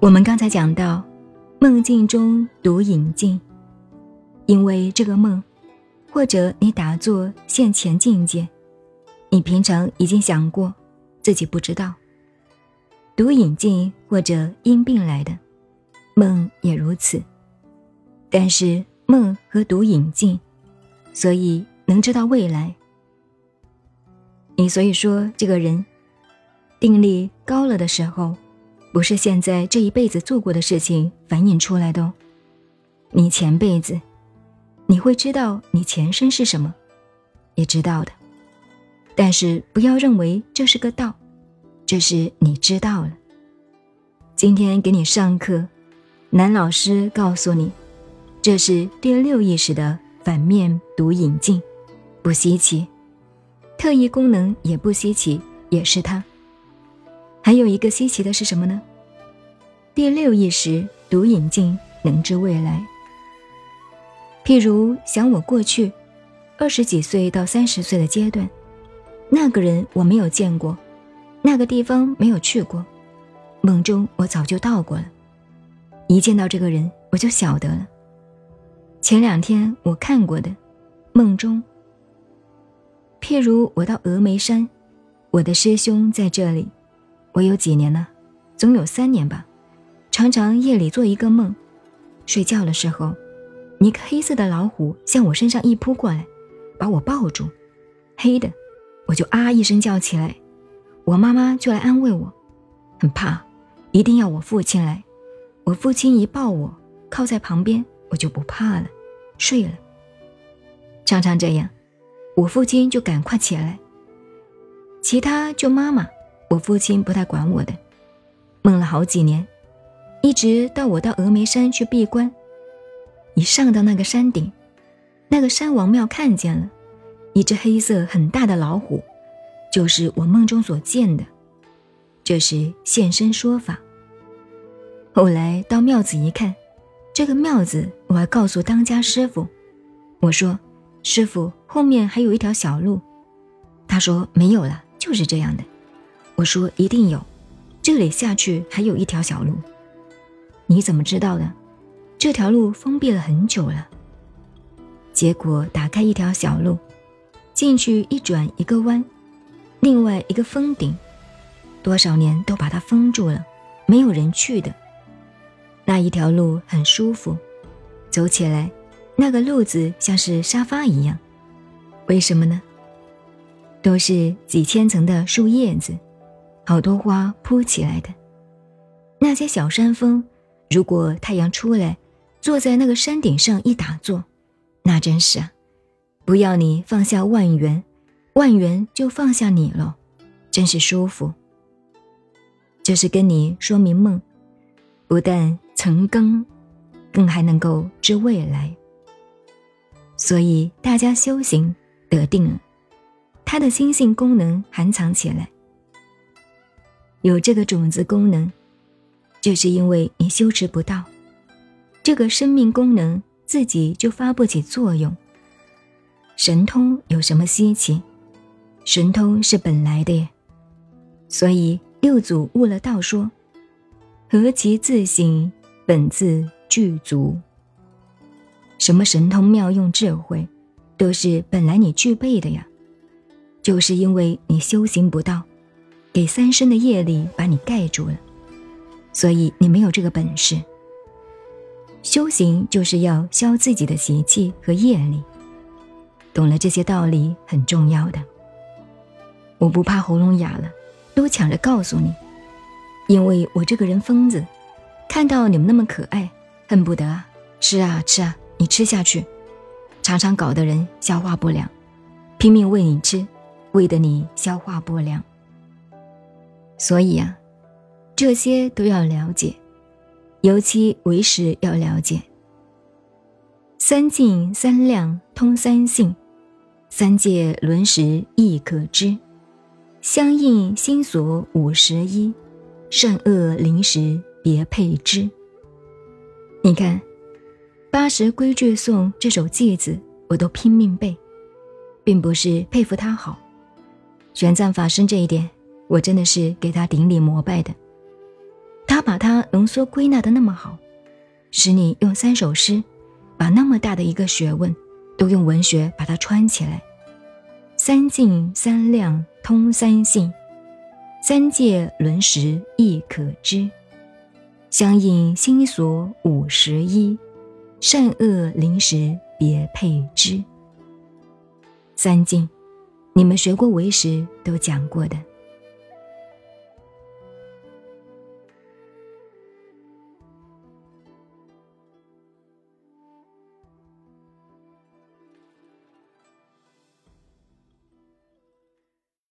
我们刚才讲到，梦境中读引境，因为这个梦，或者你打坐现前境界，你平常已经想过，自己不知道。读引境或者因病来的梦也如此，但是梦和读引境，所以能知道未来。你所以说这个人定力高了的时候。不是现在这一辈子做过的事情反映出来的哦，你前辈子，你会知道你前身是什么，也知道的，但是不要认为这是个道，这是你知道了。今天给你上课，男老师告诉你，这是第六意识的反面读引镜，不稀奇，特异功能也不稀奇，也是它。还有一个稀奇的是什么呢？第六意识读引进能知未来。譬如想我过去，二十几岁到三十岁的阶段，那个人我没有见过，那个地方没有去过，梦中我早就到过了。一见到这个人，我就晓得了。前两天我看过的，梦中。譬如我到峨眉山，我的师兄在这里。我有几年呢？总有三年吧。常常夜里做一个梦，睡觉的时候，一个黑色的老虎向我身上一扑过来，把我抱住，黑的，我就啊一声叫起来。我妈妈就来安慰我，很怕，一定要我父亲来。我父亲一抱我，靠在旁边，我就不怕了，睡了。常常这样，我父亲就赶快起来。其他就妈妈。我父亲不太管我的，梦了好几年，一直到我到峨眉山去闭关，一上到那个山顶，那个山王庙看见了，一只黑色很大的老虎，就是我梦中所见的，这是现身说法。后来到庙子一看，这个庙子我还告诉当家师傅，我说师傅后面还有一条小路，他说没有了，就是这样的。我说一定有，这里下去还有一条小路。你怎么知道的？这条路封闭了很久了。结果打开一条小路，进去一转一个弯，另外一个峰顶，多少年都把它封住了，没有人去的。那一条路很舒服，走起来，那个路子像是沙发一样。为什么呢？都是几千层的树叶子。好多花铺起来的，那些小山峰，如果太阳出来，坐在那个山顶上一打坐，那真是啊，不要你放下万元，万元就放下你了，真是舒服。这是跟你说明梦，不但成更，更还能够知未来。所以大家修行得定了，他的心性功能含藏起来。有这个种子功能，就是因为你修持不到，这个生命功能自己就发不起作用。神通有什么稀奇？神通是本来的耶。所以六祖悟了道说：“何其自省，本自具足。”什么神通妙用智慧，都是本来你具备的呀，就是因为你修行不到。给三生的业力把你盖住了，所以你没有这个本事。修行就是要消自己的习气和业力，懂了这些道理很重要的。我不怕喉咙哑了，都抢着告诉你，因为我这个人疯子，看到你们那么可爱，恨不得啊吃啊吃啊，你吃下去，常常搞得人消化不良，拼命喂你吃，喂得你消化不良。所以啊，这些都要了解，尤其为时要了解。三境三量通三性，三界轮时亦可知，相应心所五十一，善恶临时别配之。你看，《八十规矩颂》这首偈子，我都拼命背，并不是佩服他好，玄奘法师这一点。我真的是给他顶礼膜拜的，他把它浓缩归纳的那么好，使你用三首诗，把那么大的一个学问，都用文学把它穿起来。三尽三量通三性，三界轮时亦可知。相应心所五十一，善恶临时别配之。三境，你们学过为时都讲过的。